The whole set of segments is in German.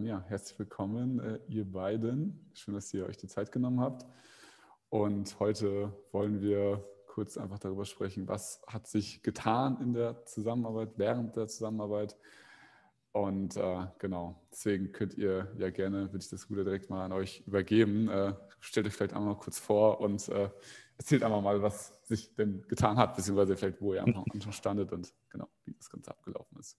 Ja, herzlich willkommen, äh, ihr beiden. Schön, dass ihr euch die Zeit genommen habt. Und heute wollen wir kurz einfach darüber sprechen, was hat sich getan in der Zusammenarbeit, während der Zusammenarbeit. Und äh, genau, deswegen könnt ihr ja gerne, würde ich das Ruder direkt mal an euch übergeben. Äh, stellt euch vielleicht einmal kurz vor und äh, erzählt einfach mal, was sich denn getan hat, beziehungsweise vielleicht, wo ihr am Anfang standet und genau, wie das Ganze abgelaufen ist.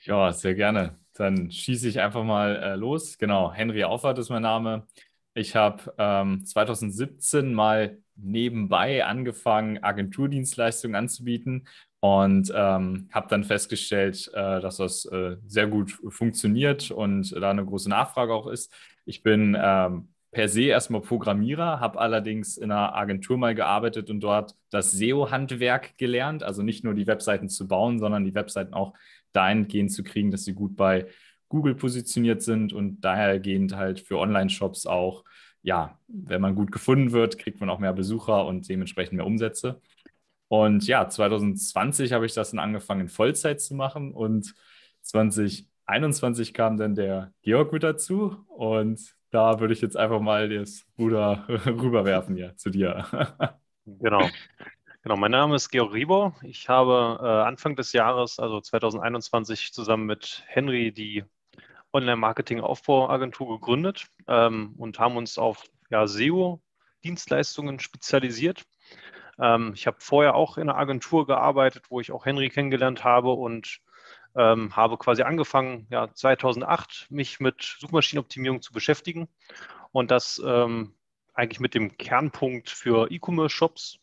Ja, sehr gerne. Dann schieße ich einfach mal äh, los. Genau, Henry Auffahrt ist mein Name. Ich habe ähm, 2017 mal nebenbei angefangen, Agenturdienstleistungen anzubieten und ähm, habe dann festgestellt, äh, dass das äh, sehr gut funktioniert und da eine große Nachfrage auch ist. Ich bin ähm, per se erstmal Programmierer, habe allerdings in einer Agentur mal gearbeitet und dort das SEO-Handwerk gelernt, also nicht nur die Webseiten zu bauen, sondern die Webseiten auch dahingehend zu kriegen, dass sie gut bei Google positioniert sind und dahergehend halt für Online-Shops auch, ja, wenn man gut gefunden wird, kriegt man auch mehr Besucher und dementsprechend mehr Umsätze. Und ja, 2020 habe ich das dann angefangen in Vollzeit zu machen und 2021 kam dann der Georg mit dazu und da würde ich jetzt einfach mal das Ruder rüberwerfen ja, zu dir. Genau. Genau, mein Name ist Georg Rieber. Ich habe äh, Anfang des Jahres, also 2021, zusammen mit Henry die Online-Marketing-Aufbauagentur gegründet ähm, und haben uns auf ja, SEO-Dienstleistungen spezialisiert. Ähm, ich habe vorher auch in einer Agentur gearbeitet, wo ich auch Henry kennengelernt habe und ähm, habe quasi angefangen, ja, 2008 mich mit Suchmaschinenoptimierung zu beschäftigen und das ähm, eigentlich mit dem Kernpunkt für E-Commerce-Shops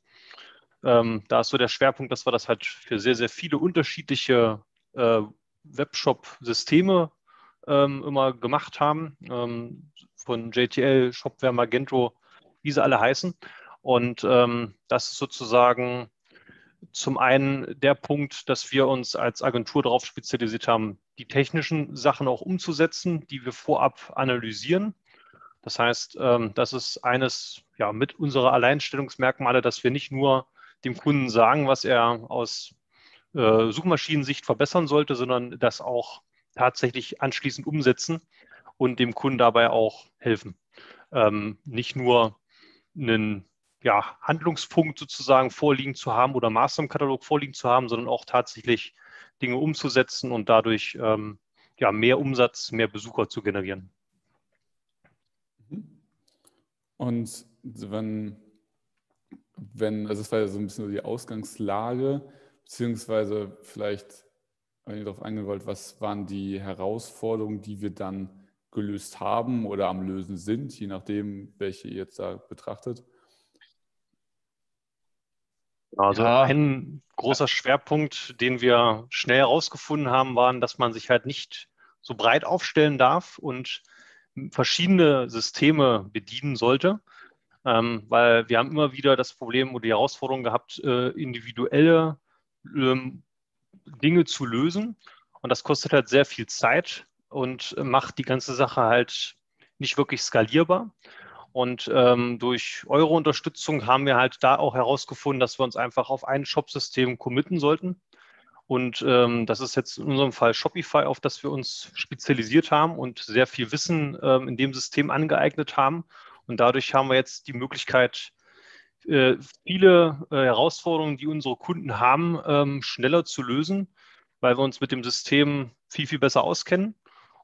ähm, da ist so der Schwerpunkt, dass wir das halt für sehr, sehr viele unterschiedliche äh, Webshop-Systeme ähm, immer gemacht haben. Ähm, von JTL, Shopware, Magento, wie sie alle heißen. Und ähm, das ist sozusagen zum einen der Punkt, dass wir uns als Agentur darauf spezialisiert haben, die technischen Sachen auch umzusetzen, die wir vorab analysieren. Das heißt, ähm, das ist eines ja, mit unserer Alleinstellungsmerkmale, dass wir nicht nur dem Kunden sagen, was er aus äh, Suchmaschinensicht verbessern sollte, sondern das auch tatsächlich anschließend umsetzen und dem Kunden dabei auch helfen. Ähm, nicht nur einen ja, Handlungspunkt sozusagen vorliegen zu haben oder Maßnahmenkatalog vorliegen zu haben, sondern auch tatsächlich Dinge umzusetzen und dadurch ähm, ja, mehr Umsatz, mehr Besucher zu generieren. Und wenn wenn, also es war ja so ein bisschen die Ausgangslage, beziehungsweise vielleicht, wenn ihr darauf eingehen wollt, was waren die Herausforderungen, die wir dann gelöst haben oder am Lösen sind, je nachdem, welche ihr jetzt da betrachtet? Also ja. ein großer Schwerpunkt, den wir schnell herausgefunden haben, war, dass man sich halt nicht so breit aufstellen darf und verschiedene Systeme bedienen sollte, ähm, weil wir haben immer wieder das Problem oder die Herausforderung gehabt, äh, individuelle ähm, Dinge zu lösen. Und das kostet halt sehr viel Zeit und macht die ganze Sache halt nicht wirklich skalierbar. Und ähm, durch eure Unterstützung haben wir halt da auch herausgefunden, dass wir uns einfach auf ein Shop-System committen sollten. Und ähm, das ist jetzt in unserem Fall Shopify, auf das wir uns spezialisiert haben und sehr viel Wissen ähm, in dem System angeeignet haben und dadurch haben wir jetzt die Möglichkeit, äh, viele äh, Herausforderungen, die unsere Kunden haben, ähm, schneller zu lösen, weil wir uns mit dem System viel, viel besser auskennen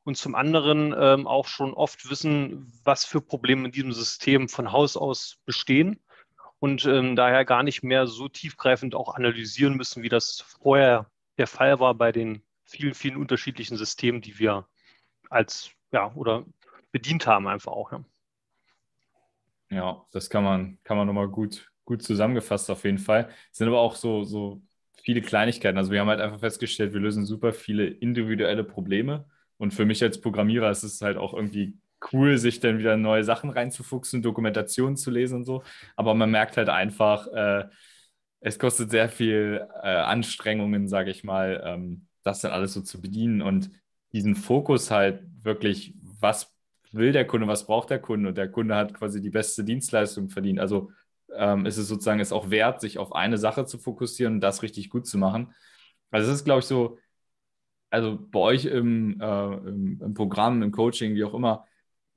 und zum anderen ähm, auch schon oft wissen, was für Probleme in diesem System von Haus aus bestehen und ähm, daher gar nicht mehr so tiefgreifend auch analysieren müssen, wie das vorher der Fall war bei den vielen, vielen unterschiedlichen Systemen, die wir als, ja, oder bedient haben einfach auch. Ja. Ja, das kann man, kann man nochmal gut, gut zusammengefasst auf jeden Fall. Es sind aber auch so, so viele Kleinigkeiten. Also wir haben halt einfach festgestellt, wir lösen super viele individuelle Probleme. Und für mich als Programmierer ist es halt auch irgendwie cool, sich dann wieder neue Sachen reinzufuchsen, Dokumentationen zu lesen und so. Aber man merkt halt einfach, äh, es kostet sehr viel äh, Anstrengungen, sage ich mal, ähm, das dann alles so zu bedienen und diesen Fokus halt wirklich, was will der Kunde, was braucht der Kunde und der Kunde hat quasi die beste Dienstleistung verdient. Also ähm, ist es sozusagen es auch wert, sich auf eine Sache zu fokussieren und das richtig gut zu machen. Also es ist, glaube ich, so also bei euch im, äh, im, im, Programm, im Coaching, wie auch immer,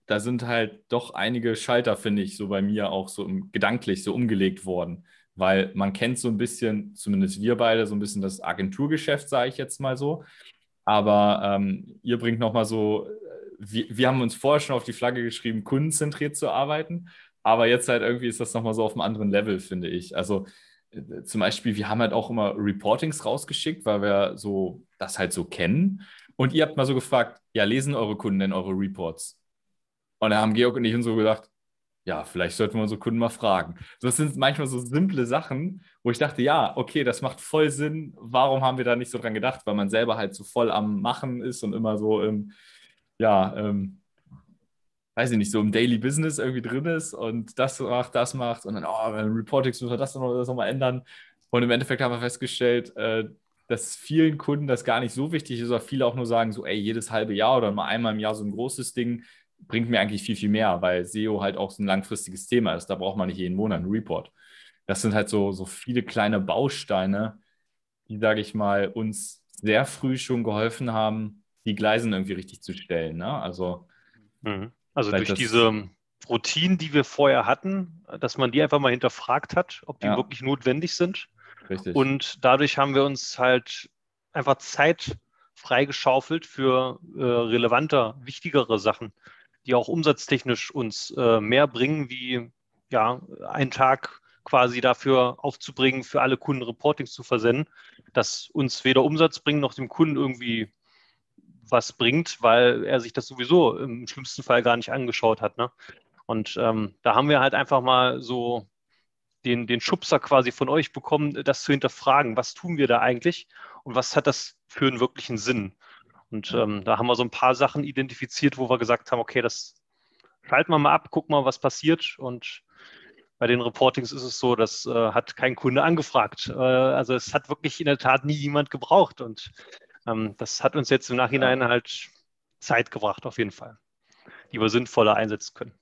da sind halt doch einige Schalter, finde ich, so bei mir auch so gedanklich so umgelegt worden. Weil man kennt so ein bisschen, zumindest wir beide, so ein bisschen das Agenturgeschäft, sage ich jetzt mal so. Aber ähm, ihr bringt nochmal so, wir, wir haben uns vorher schon auf die Flagge geschrieben, kundenzentriert zu arbeiten. Aber jetzt halt irgendwie ist das nochmal so auf einem anderen Level, finde ich. Also äh, zum Beispiel, wir haben halt auch immer Reportings rausgeschickt, weil wir so das halt so kennen. Und ihr habt mal so gefragt, ja, lesen eure Kunden denn eure Reports? Und da haben Georg und ich uns so gedacht, ja, vielleicht sollten wir unsere Kunden mal fragen. Das sind manchmal so simple Sachen, wo ich dachte, ja, okay, das macht voll Sinn. Warum haben wir da nicht so dran gedacht? Weil man selber halt so voll am Machen ist und immer so im, ja, ähm, weiß ich nicht, so im Daily Business irgendwie drin ist und das macht, das macht und dann, oh, Reportings müssen wir das noch, das noch ändern. Und im Endeffekt haben wir festgestellt, äh, dass vielen Kunden das gar nicht so wichtig ist, oder viele auch nur sagen, so, ey, jedes halbe Jahr oder mal einmal im Jahr so ein großes Ding bringt mir eigentlich viel, viel mehr, weil SEO halt auch so ein langfristiges Thema ist. Da braucht man nicht jeden Monat einen Report. Das sind halt so, so viele kleine Bausteine, die, sage ich mal, uns sehr früh schon geholfen haben, die Gleisen irgendwie richtig zu stellen. Ne? Also mhm. Also durch diese Routinen, die wir vorher hatten, dass man die einfach mal hinterfragt hat, ob die ja. wirklich notwendig sind. Richtig. Und dadurch haben wir uns halt einfach Zeit freigeschaufelt für äh, relevanter, wichtigere Sachen, die auch umsatztechnisch uns äh, mehr bringen, wie ja, einen Tag quasi dafür aufzubringen, für alle Kunden Reportings zu versenden, das uns weder Umsatz bringt noch dem Kunden irgendwie was bringt, weil er sich das sowieso im schlimmsten Fall gar nicht angeschaut hat. Ne? Und ähm, da haben wir halt einfach mal so den, den Schubser quasi von euch bekommen, das zu hinterfragen, was tun wir da eigentlich und was hat das für einen wirklichen Sinn. Und ähm, da haben wir so ein paar Sachen identifiziert, wo wir gesagt haben, okay, das schalten wir mal ab, gucken mal, was passiert. Und bei den Reportings ist es so, das äh, hat kein Kunde angefragt. Äh, also es hat wirklich in der Tat nie jemand gebraucht. Und das hat uns jetzt im Nachhinein ja. halt Zeit gebracht, auf jeden Fall, die wir sinnvoller einsetzen können.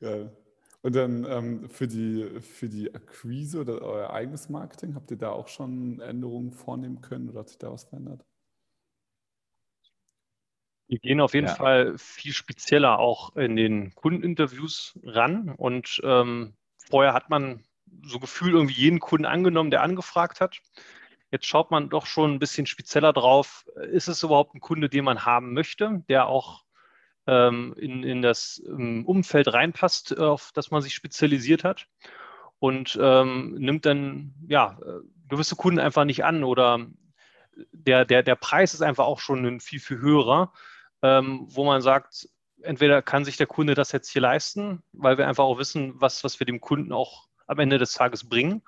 Geil. Und dann ähm, für, die, für die Akquise oder euer eigenes Marketing, habt ihr da auch schon Änderungen vornehmen können oder hat sich da was verändert? Wir gehen auf jeden ja. Fall viel spezieller auch in den Kundeninterviews ran. Und ähm, vorher hat man so gefühlt irgendwie jeden Kunden angenommen, der angefragt hat. Jetzt schaut man doch schon ein bisschen spezieller drauf. Ist es überhaupt ein Kunde, den man haben möchte, der auch ähm, in, in das ähm, Umfeld reinpasst, auf das man sich spezialisiert hat? Und ähm, nimmt dann ja, äh, gewisse Kunden einfach nicht an oder der, der, der Preis ist einfach auch schon ein viel, viel höherer, ähm, wo man sagt, entweder kann sich der Kunde das jetzt hier leisten, weil wir einfach auch wissen, was, was wir dem Kunden auch am Ende des Tages bringen.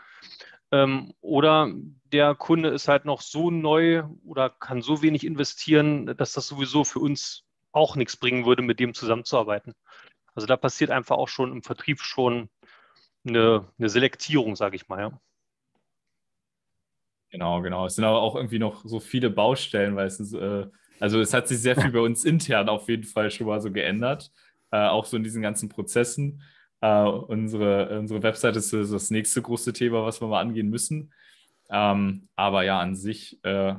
Ähm, oder der Kunde ist halt noch so neu oder kann so wenig investieren, dass das sowieso für uns auch nichts bringen würde, mit dem zusammenzuarbeiten. Also da passiert einfach auch schon im Vertrieb schon eine, eine Selektierung, sage ich mal. Ja. Genau, genau. Es sind aber auch irgendwie noch so viele Baustellen, weil es ist, äh, also es hat sich sehr viel bei uns intern auf jeden Fall schon mal so geändert, äh, auch so in diesen ganzen Prozessen. Uh, unsere, unsere Website ist das nächste große Thema, was wir mal angehen müssen. Ähm, aber ja, an sich äh,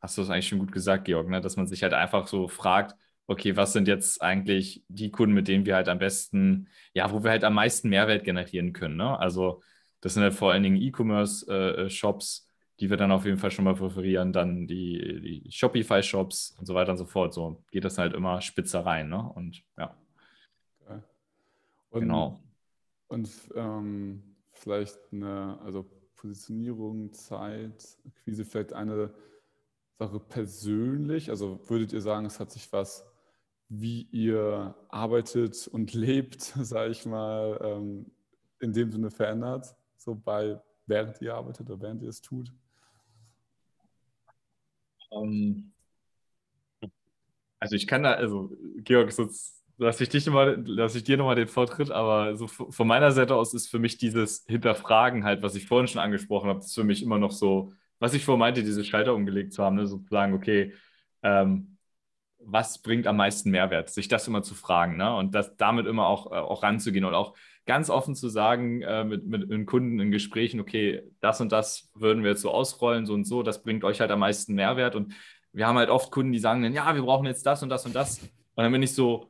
hast du es eigentlich schon gut gesagt, Georg, ne? dass man sich halt einfach so fragt, okay, was sind jetzt eigentlich die Kunden, mit denen wir halt am besten, ja, wo wir halt am meisten Mehrwert generieren können. Ne? Also das sind halt vor allen Dingen E-Commerce-Shops, äh, die wir dann auf jeden Fall schon mal präferieren, dann die, die Shopify-Shops und so weiter und so fort. So geht das halt immer spitzer rein. Ne? Und ja. Und, genau. Und ähm, vielleicht eine, also Positionierung, Zeit, Akquise, vielleicht eine Sache persönlich. Also würdet ihr sagen, es hat sich was, wie ihr arbeitet und lebt, sage ich mal, ähm, in dem Sinne verändert, so bei während ihr arbeitet oder während ihr es tut? Um, ähm, also ich kann da, also Georg, sonst lasse ich, dich mal, lass ich dir nochmal den Vortritt, aber so von meiner Seite aus ist für mich dieses Hinterfragen halt, was ich vorhin schon angesprochen habe, ist für mich immer noch so, was ich vorhin meinte, diese Schalter umgelegt zu haben, ne? sozusagen, okay, ähm, was bringt am meisten Mehrwert? Sich das immer zu fragen ne? und das damit immer auch, äh, auch ranzugehen und auch ganz offen zu sagen äh, mit, mit, mit Kunden in Gesprächen, okay, das und das würden wir jetzt so ausrollen, so und so, das bringt euch halt am meisten Mehrwert und wir haben halt oft Kunden, die sagen dann, ja, wir brauchen jetzt das und das und das. Und dann bin ich so,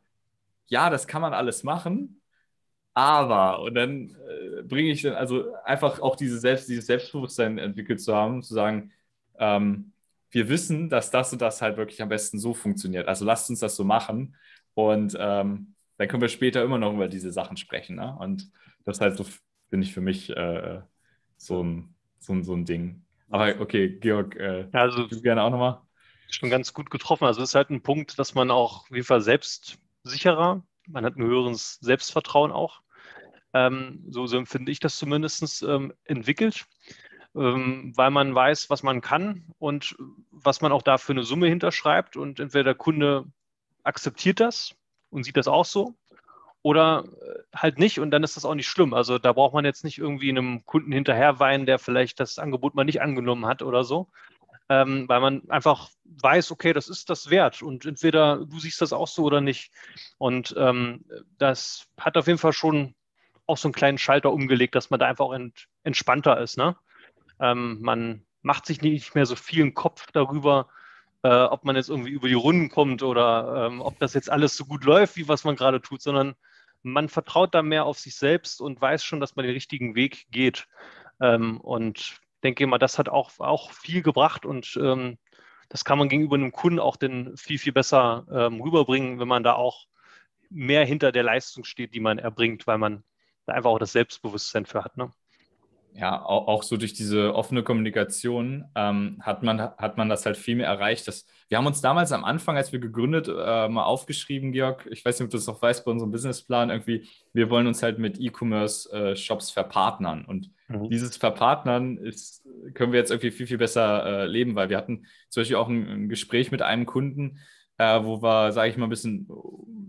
ja, das kann man alles machen, aber, und dann äh, bringe ich dann, also einfach auch diese Selbst, dieses Selbstbewusstsein entwickelt zu haben, zu sagen, ähm, wir wissen, dass das und das halt wirklich am besten so funktioniert. Also lasst uns das so machen. Und ähm, dann können wir später immer noch über diese Sachen sprechen. Ne? Und das halt so, finde ich, für mich äh, so, ein, so, ein, so ein Ding. Aber okay, Georg, äh, also, du gerne auch nochmal. Schon ganz gut getroffen. Also es ist halt ein Punkt, dass man auch auf jeden Fall selbstsicherer, man hat ein höheres Selbstvertrauen auch. Ähm, so, so empfinde ich das zumindest ähm, entwickelt ähm, weil man weiß, was man kann und was man auch da für eine Summe hinterschreibt. Und entweder der Kunde akzeptiert das und sieht das auch so oder äh, halt nicht und dann ist das auch nicht schlimm. Also da braucht man jetzt nicht irgendwie einem Kunden hinterherweinen, der vielleicht das Angebot mal nicht angenommen hat oder so, ähm, weil man einfach weiß, okay, das ist das wert und entweder du siehst das auch so oder nicht. Und ähm, das hat auf jeden Fall schon auch so einen kleinen Schalter umgelegt, dass man da einfach auch ent entspannter ist. Ne? Ähm, man macht sich nicht mehr so viel Kopf darüber, äh, ob man jetzt irgendwie über die Runden kommt oder ähm, ob das jetzt alles so gut läuft, wie was man gerade tut, sondern man vertraut da mehr auf sich selbst und weiß schon, dass man den richtigen Weg geht. Ähm, und denke mal, das hat auch, auch viel gebracht und ähm, das kann man gegenüber einem Kunden auch denn viel, viel besser ähm, rüberbringen, wenn man da auch mehr hinter der Leistung steht, die man erbringt, weil man da einfach auch das Selbstbewusstsein für hat. Ne? Ja, auch, auch, so durch diese offene Kommunikation ähm, hat, man, hat man das halt viel mehr erreicht. Dass, wir haben uns damals am Anfang, als wir gegründet, äh, mal aufgeschrieben, Georg, ich weiß nicht, ob du das noch weißt, bei unserem Businessplan, irgendwie, wir wollen uns halt mit E-Commerce-Shops äh, verpartnern. Und mhm. dieses Verpartnern ist, können wir jetzt irgendwie viel, viel besser äh, leben, weil wir hatten zum Beispiel auch ein, ein Gespräch mit einem Kunden, äh, wo wir, sage ich mal, ein bisschen,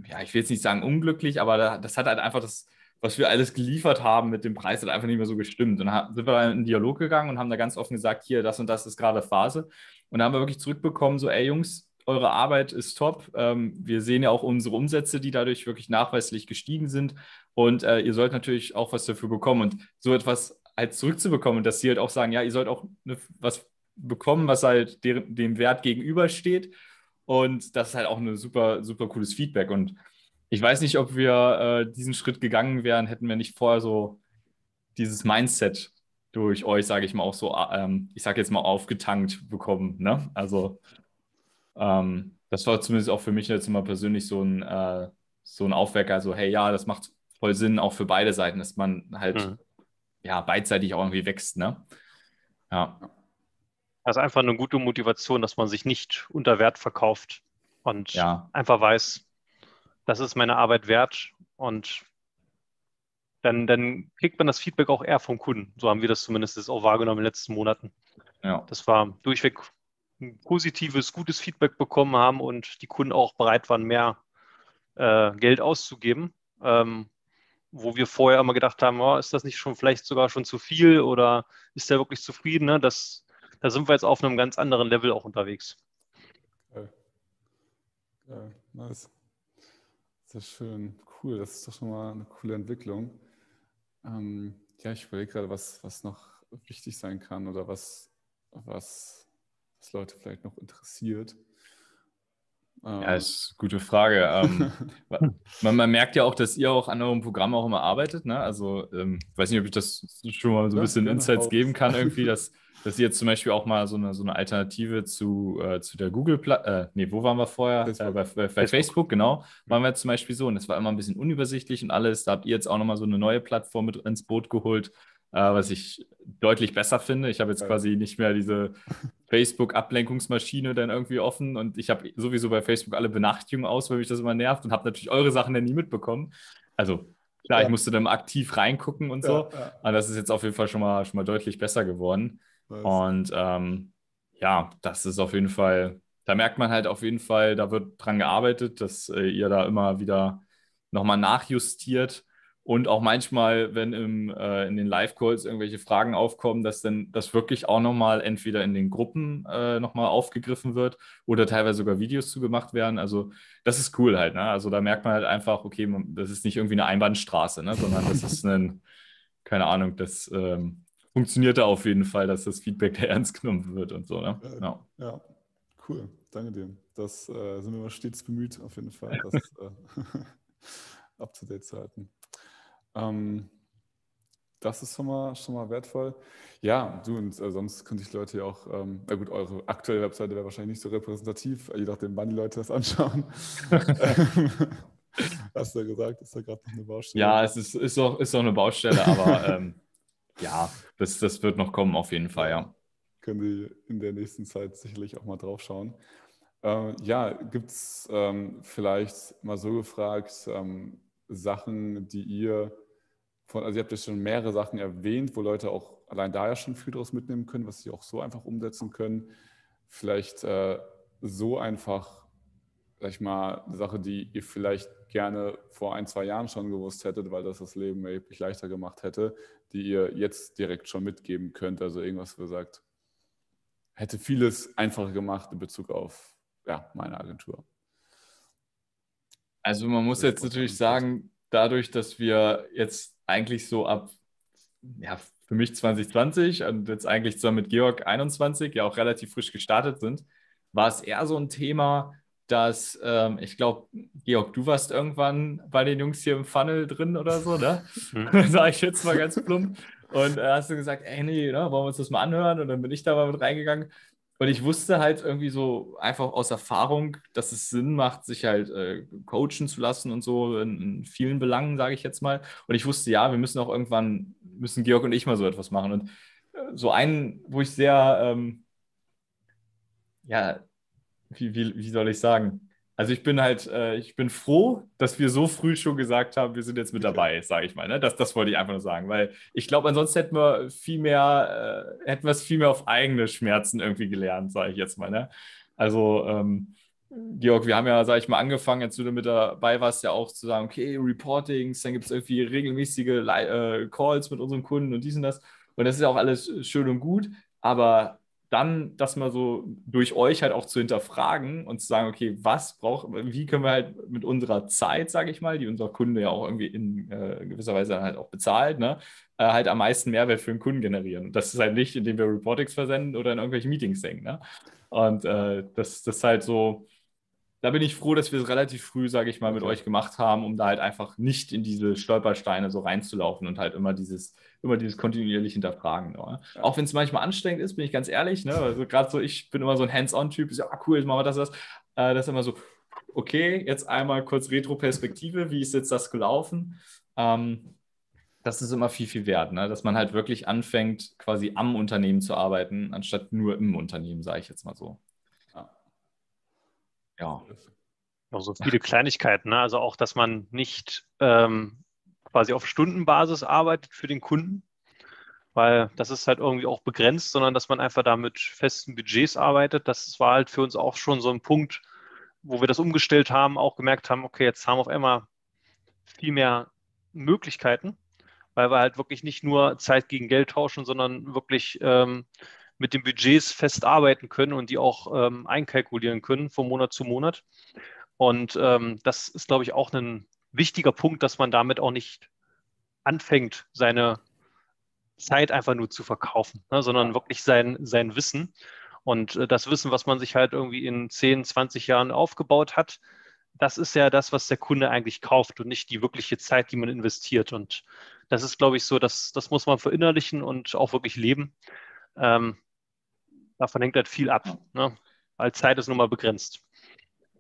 ja, ich will jetzt nicht sagen unglücklich, aber das hat halt einfach das was wir alles geliefert haben mit dem Preis, hat einfach nicht mehr so gestimmt. Und dann sind wir in einen Dialog gegangen und haben da ganz offen gesagt, hier, das und das ist gerade Phase. Und da haben wir wirklich zurückbekommen, so, ey Jungs, eure Arbeit ist top. Ähm, wir sehen ja auch unsere Umsätze, die dadurch wirklich nachweislich gestiegen sind. Und äh, ihr sollt natürlich auch was dafür bekommen. Und so etwas halt zurückzubekommen, dass sie halt auch sagen, ja, ihr sollt auch ne, was bekommen, was halt dem, dem Wert gegenübersteht. Und das ist halt auch ein super, super cooles Feedback. Und ich weiß nicht, ob wir äh, diesen Schritt gegangen wären, hätten wir nicht vorher so dieses Mindset durch euch, sage ich mal, auch so, ähm, ich sage jetzt mal, aufgetankt bekommen. Ne? Also ähm, das war zumindest auch für mich jetzt immer persönlich so ein, äh, so ein Aufwecker, also hey, ja, das macht voll Sinn, auch für beide Seiten, dass man halt mhm. ja beidseitig auch irgendwie wächst. Ne? Ja. Also einfach eine gute Motivation, dass man sich nicht unter Wert verkauft und ja. einfach weiß, das ist meine Arbeit wert und dann, dann kriegt man das Feedback auch eher vom Kunden. So haben wir das zumindest auch wahrgenommen in den letzten Monaten. Ja. Das war durchweg ein positives, gutes Feedback bekommen haben und die Kunden auch bereit waren, mehr äh, Geld auszugeben. Ähm, wo wir vorher immer gedacht haben, oh, ist das nicht schon vielleicht sogar schon zu viel oder ist der wirklich zufrieden? Ne? Das, da sind wir jetzt auf einem ganz anderen Level auch unterwegs. Geil. Geil. Nice. Sehr schön, cool. Das ist doch schon mal eine coole Entwicklung. Ähm, ja, ich überlege gerade, was, was noch wichtig sein kann oder was, was, was Leute vielleicht noch interessiert. Ähm, ja, ist eine gute Frage. ähm, man, man, merkt ja auch, dass ihr auch an eurem Programm auch immer arbeitet. Ne? Also, ähm, ich weiß nicht, ob ich das schon mal so ein ja, bisschen Insights geben kann, irgendwie, dass dass ihr jetzt zum Beispiel auch mal so eine, so eine Alternative zu, äh, zu der Google, äh, nee, wo waren wir vorher? Äh, bei, bei, bei Facebook. Facebook. genau, waren wir zum Beispiel so und es war immer ein bisschen unübersichtlich und alles. Da habt ihr jetzt auch nochmal so eine neue Plattform mit ins Boot geholt, was ich deutlich besser finde. Ich habe jetzt quasi nicht mehr diese Facebook-Ablenkungsmaschine dann irgendwie offen und ich habe sowieso bei Facebook alle Benachrichtigungen aus, weil mich das immer nervt und habe natürlich eure Sachen dann nie mitbekommen. Also klar, ja. ich musste dann aktiv reingucken und so. Ja, ja. Aber das ist jetzt auf jeden Fall schon mal, schon mal deutlich besser geworden. Nice. Und ähm, ja, das ist auf jeden Fall, da merkt man halt auf jeden Fall, da wird dran gearbeitet, dass äh, ihr da immer wieder nochmal nachjustiert. Und auch manchmal, wenn im, äh, in den Live-Calls irgendwelche Fragen aufkommen, dass dann das wirklich auch nochmal entweder in den Gruppen äh, nochmal aufgegriffen wird oder teilweise sogar Videos zugemacht werden. Also das ist cool halt. Ne? Also da merkt man halt einfach, okay, das ist nicht irgendwie eine Einbahnstraße, ne? sondern das ist ein, keine Ahnung, das ähm, funktioniert da auf jeden Fall, dass das Feedback da ernst genommen wird und so. Ne? Ja, ja. cool. danke dir. Das äh, sind wir stets bemüht, auf jeden Fall, das äh, up to date zu halten. Ähm, das ist schon mal, schon mal wertvoll. Ja, du, und äh, sonst könnte ich Leute ja auch, ähm, na gut, eure aktuelle Webseite wäre wahrscheinlich nicht so repräsentativ, je nachdem, wann die Leute das anschauen. Hast du ja gesagt, ist da gerade noch eine Baustelle? Ja, es ist, ist, auch, ist auch eine Baustelle, aber ähm, ja, das, das wird noch kommen auf jeden Fall, ja. Können die in der nächsten Zeit sicherlich auch mal drauf schauen. Äh, ja, gibt es ähm, vielleicht mal so gefragt, ähm, Sachen, die ihr von, also ihr habt ja schon mehrere Sachen erwähnt, wo Leute auch allein da ja schon viel draus mitnehmen können, was sie auch so einfach umsetzen können. Vielleicht äh, so einfach, sag ich mal, eine Sache, die ihr vielleicht gerne vor ein, zwei Jahren schon gewusst hättet, weil das das Leben erheblich leichter gemacht hätte, die ihr jetzt direkt schon mitgeben könnt. Also irgendwas, wo ihr sagt, hätte vieles einfacher gemacht in Bezug auf ja, meine Agentur. Also man muss jetzt natürlich sagen, dadurch, dass wir jetzt eigentlich so ab, ja, für mich 2020 und jetzt eigentlich zusammen mit Georg 21 ja auch relativ frisch gestartet sind, war es eher so ein Thema, dass ähm, ich glaube, Georg, du warst irgendwann bei den Jungs hier im Funnel drin oder so, ne? Mhm. Sag ich jetzt mal ganz plump. Und äh, hast du gesagt, ey, nee, ne, wollen wir uns das mal anhören? Und dann bin ich da mal mit reingegangen. Und ich wusste halt irgendwie so einfach aus Erfahrung, dass es Sinn macht, sich halt äh, coachen zu lassen und so in, in vielen Belangen, sage ich jetzt mal. Und ich wusste, ja, wir müssen auch irgendwann, müssen Georg und ich mal so etwas machen. Und äh, so einen, wo ich sehr, ähm, ja, wie, wie, wie soll ich sagen? Also ich bin halt, äh, ich bin froh, dass wir so früh schon gesagt haben, wir sind jetzt mit dabei, sage ich mal. Ne? Das, das wollte ich einfach nur sagen, weil ich glaube, ansonsten hätten wir viel mehr, äh, hätten wir es viel mehr auf eigene Schmerzen irgendwie gelernt, sage ich jetzt mal. Ne? Also ähm, Georg, wir haben ja, sage ich mal, angefangen, als du mit dabei warst, ja auch zu sagen, okay, Reportings, dann gibt es irgendwie regelmäßige äh, Calls mit unseren Kunden und dies und das. Und das ist ja auch alles schön und gut, aber dann das mal so durch euch halt auch zu hinterfragen und zu sagen, okay, was braucht, wie können wir halt mit unserer Zeit, sage ich mal, die unser Kunde ja auch irgendwie in äh, gewisser Weise halt auch bezahlt, ne, äh, halt am meisten Mehrwert für den Kunden generieren. Und das ist halt nicht, indem wir Reportings versenden oder in irgendwelche Meetings hängen. Ne? Und äh, das, das ist halt so, da bin ich froh, dass wir es relativ früh, sage ich mal, mit okay. euch gemacht haben, um da halt einfach nicht in diese Stolpersteine so reinzulaufen und halt immer dieses, immer dieses kontinuierlich hinterfragen. Ne? Ja. Auch wenn es manchmal anstrengend ist, bin ich ganz ehrlich. Ne? Also gerade so, ich bin immer so ein Hands-on-Typ, ja cool, jetzt machen wir das, das. Äh, das ist immer so, okay, jetzt einmal kurz Retro-Perspektive, wie ist jetzt das gelaufen? Ähm, das ist immer viel, viel wert, ne? dass man halt wirklich anfängt, quasi am Unternehmen zu arbeiten, anstatt nur im Unternehmen, sage ich jetzt mal so ja. Noch so viele Kleinigkeiten, ne? also auch, dass man nicht ähm, quasi auf Stundenbasis arbeitet für den Kunden, weil das ist halt irgendwie auch begrenzt, sondern dass man einfach da mit festen Budgets arbeitet. Das war halt für uns auch schon so ein Punkt, wo wir das umgestellt haben, auch gemerkt haben, okay, jetzt haben wir auf einmal viel mehr Möglichkeiten, weil wir halt wirklich nicht nur Zeit gegen Geld tauschen, sondern wirklich ähm, mit den Budgets fest arbeiten können und die auch ähm, einkalkulieren können von Monat zu Monat. Und ähm, das ist, glaube ich, auch ein wichtiger Punkt, dass man damit auch nicht anfängt, seine Zeit einfach nur zu verkaufen, ne, sondern wirklich sein, sein Wissen. Und äh, das Wissen, was man sich halt irgendwie in 10, 20 Jahren aufgebaut hat, das ist ja das, was der Kunde eigentlich kauft und nicht die wirkliche Zeit, die man investiert. Und das ist, glaube ich, so, dass das muss man verinnerlichen und auch wirklich leben. Ähm, davon hängt halt viel ab, ne? weil Zeit ist nun mal begrenzt.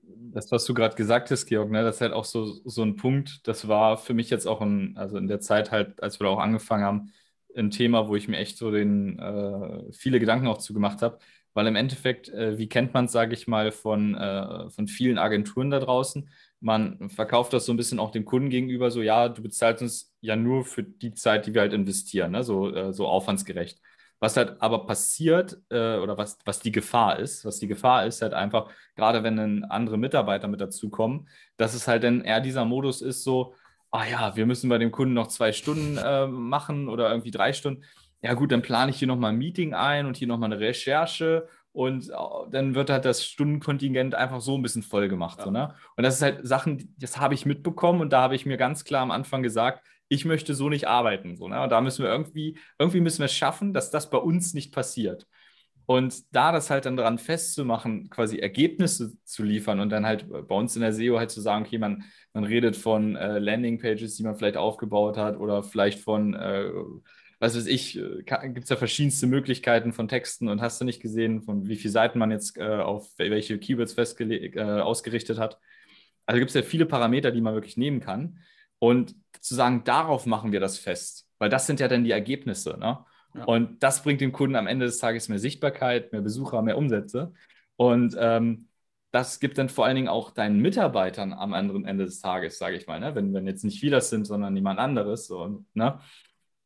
Das, was du gerade gesagt hast, Georg, ne, das ist halt auch so, so ein Punkt, das war für mich jetzt auch ein, also in der Zeit halt, als wir da auch angefangen haben, ein Thema, wo ich mir echt so den, äh, viele Gedanken auch zu gemacht habe, weil im Endeffekt, äh, wie kennt man es, sage ich mal, von, äh, von vielen Agenturen da draußen? Man verkauft das so ein bisschen auch dem Kunden gegenüber, so ja, du bezahlst uns ja nur für die Zeit, die wir halt investieren, ne? so, äh, so aufwandsgerecht. Was halt aber passiert äh, oder was, was die Gefahr ist, was die Gefahr ist halt einfach, gerade wenn dann andere Mitarbeiter mit dazukommen, dass es halt dann eher dieser Modus ist so, ah ja, wir müssen bei dem Kunden noch zwei Stunden äh, machen oder irgendwie drei Stunden. Ja gut, dann plane ich hier nochmal ein Meeting ein und hier nochmal eine Recherche und äh, dann wird halt das Stundenkontingent einfach so ein bisschen voll gemacht. Ja. So, ne? Und das ist halt Sachen, das habe ich mitbekommen und da habe ich mir ganz klar am Anfang gesagt, ich möchte so nicht arbeiten. So, ne? Und da müssen wir irgendwie, irgendwie müssen wir es schaffen, dass das bei uns nicht passiert. Und da das halt dann daran festzumachen, quasi Ergebnisse zu liefern und dann halt bei uns in der SEO halt zu sagen, okay, man, man redet von äh, Landingpages, die man vielleicht aufgebaut hat oder vielleicht von, äh, was weiß ich, äh, gibt es ja verschiedenste Möglichkeiten von Texten und hast du nicht gesehen, von wie viele Seiten man jetzt äh, auf welche Keywords festgelegt, äh, ausgerichtet hat. Also gibt es ja viele Parameter, die man wirklich nehmen kann. Und zu sagen, darauf machen wir das fest, weil das sind ja dann die Ergebnisse. Ne? Ja. Und das bringt dem Kunden am Ende des Tages mehr Sichtbarkeit, mehr Besucher, mehr Umsätze. Und ähm, das gibt dann vor allen Dingen auch deinen Mitarbeitern am anderen Ende des Tages, sage ich mal, ne? wenn, wenn jetzt nicht wir das sind, sondern jemand anderes, so, ne?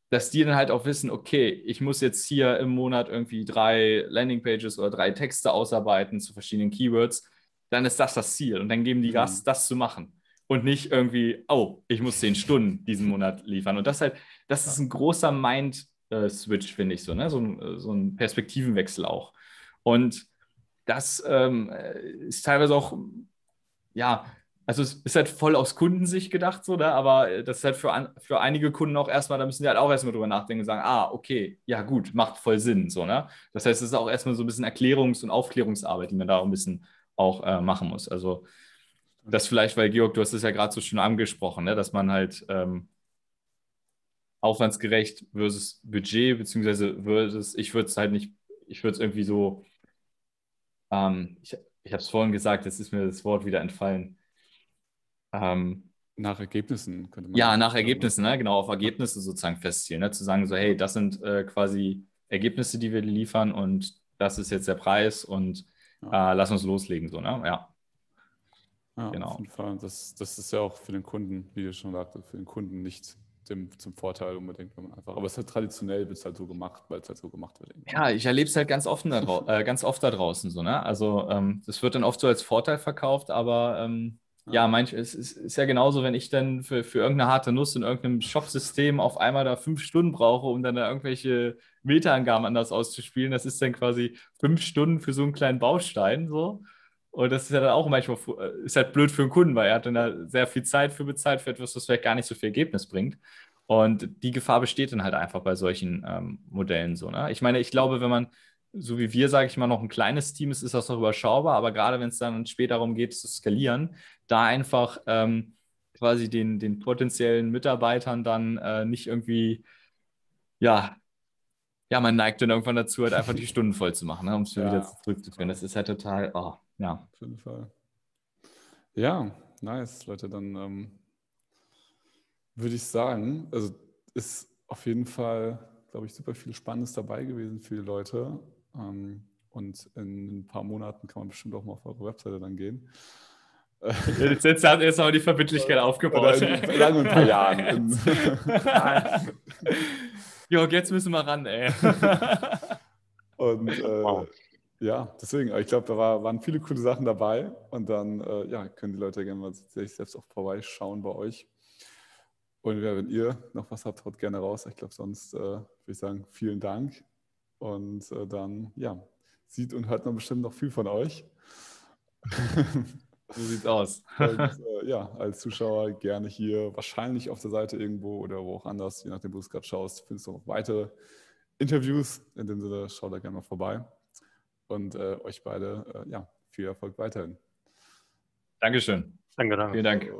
dass die dann halt auch wissen, okay, ich muss jetzt hier im Monat irgendwie drei Landingpages oder drei Texte ausarbeiten zu verschiedenen Keywords, dann ist das das Ziel und dann geben die Gas, mhm. das zu machen und nicht irgendwie, oh, ich muss zehn Stunden diesen Monat liefern. Und das halt, das ist ein großer Mind-Switch, finde ich so, ne? so, ein, so ein Perspektivenwechsel auch. Und das ähm, ist teilweise auch, ja, also es ist halt voll aus Kundensicht gedacht, so, ne? aber das ist halt für, an, für einige Kunden auch erstmal, da müssen die halt auch erstmal drüber nachdenken und sagen, ah, okay, ja gut, macht voll Sinn, so, ne? Das heißt, es ist auch erstmal so ein bisschen Erklärungs- und Aufklärungsarbeit, die man da auch ein bisschen auch äh, machen muss. Also das vielleicht, weil Georg, du hast es ja gerade so schön angesprochen, ne? dass man halt ähm, aufwandsgerecht versus Budget, beziehungsweise versus, ich würde es halt nicht, ich würde es irgendwie so, ähm, ich, ich habe es vorhin gesagt, jetzt ist mir das Wort wieder entfallen. Ähm, nach Ergebnissen könnte man. Ja, nach Ergebnissen, ne? genau, auf Ergebnisse sozusagen festzielen. Ne? Zu sagen, so, hey, das sind äh, quasi Ergebnisse, die wir liefern und das ist jetzt der Preis und äh, lass uns loslegen, so, ne? Ja. Ja, genau. auf jeden Fall. Das, das ist ja auch für den Kunden, wie du schon sagte, für den Kunden nicht dem, zum Vorteil unbedingt, wenn man einfach. Aber es ist halt traditionell wird es halt so gemacht, weil es halt so gemacht wird. Ja, ich erlebe es halt ganz oft da, äh, ganz oft da draußen so, ne? Also ähm, das wird dann oft so als Vorteil verkauft, aber ähm, ja, ja manch, es ist, ist, ja genauso, wenn ich dann für, für irgendeine harte Nuss in irgendeinem Shop-System auf einmal da fünf Stunden brauche, um dann da irgendwelche Meta-Angaben anders auszuspielen. Das ist dann quasi fünf Stunden für so einen kleinen Baustein so. Und das ist ja dann auch manchmal äh, ist halt blöd für den Kunden, weil er hat dann da sehr viel Zeit für bezahlt für etwas, was vielleicht gar nicht so viel Ergebnis bringt. Und die Gefahr besteht dann halt einfach bei solchen ähm, Modellen so. Ne? Ich meine, ich glaube, wenn man, so wie wir, sage ich mal, noch ein kleines Team ist, ist das noch überschaubar, aber gerade wenn es dann später darum geht, zu skalieren, da einfach ähm, quasi den, den potenziellen Mitarbeitern dann äh, nicht irgendwie, ja, ja, man neigt dann irgendwann dazu, halt einfach die Stunden voll zu machen, ne, um es ja. wieder zurückzuführen. Das ist halt total, oh, ja. Auf jeden Fall. Ja, nice, Leute. Dann ähm, würde ich sagen, also ist auf jeden Fall, glaube ich, super viel Spannendes dabei gewesen für die Leute. Ähm, und in ein paar Monaten kann man bestimmt auch mal auf eure Webseite dann gehen. Jetzt, jetzt hat er aber die Verbindlichkeit aufgebaut. In, in, in ein paar Jahren. Jörg, jetzt müssen wir ran, ey. Und äh, wow ja, deswegen, ich glaube, da war, waren viele coole Sachen dabei und dann äh, ja, können die Leute gerne mal sich selbst auch vorbeischauen bei euch. Und ja, wenn ihr noch was habt, haut gerne raus. Ich glaube, sonst äh, würde ich sagen, vielen Dank. Und äh, dann, ja, sieht und hört man bestimmt noch viel von euch. So sieht's aus. und, äh, ja, als Zuschauer gerne hier, wahrscheinlich auf der Seite irgendwo oder wo auch anders, je nachdem, wo du es gerade schaust, findest du noch weitere Interviews. In dem Sinne, schau da gerne mal vorbei und äh, euch beide äh, ja, viel Erfolg weiterhin. Dankeschön. Danke, danke. Vielen Dank.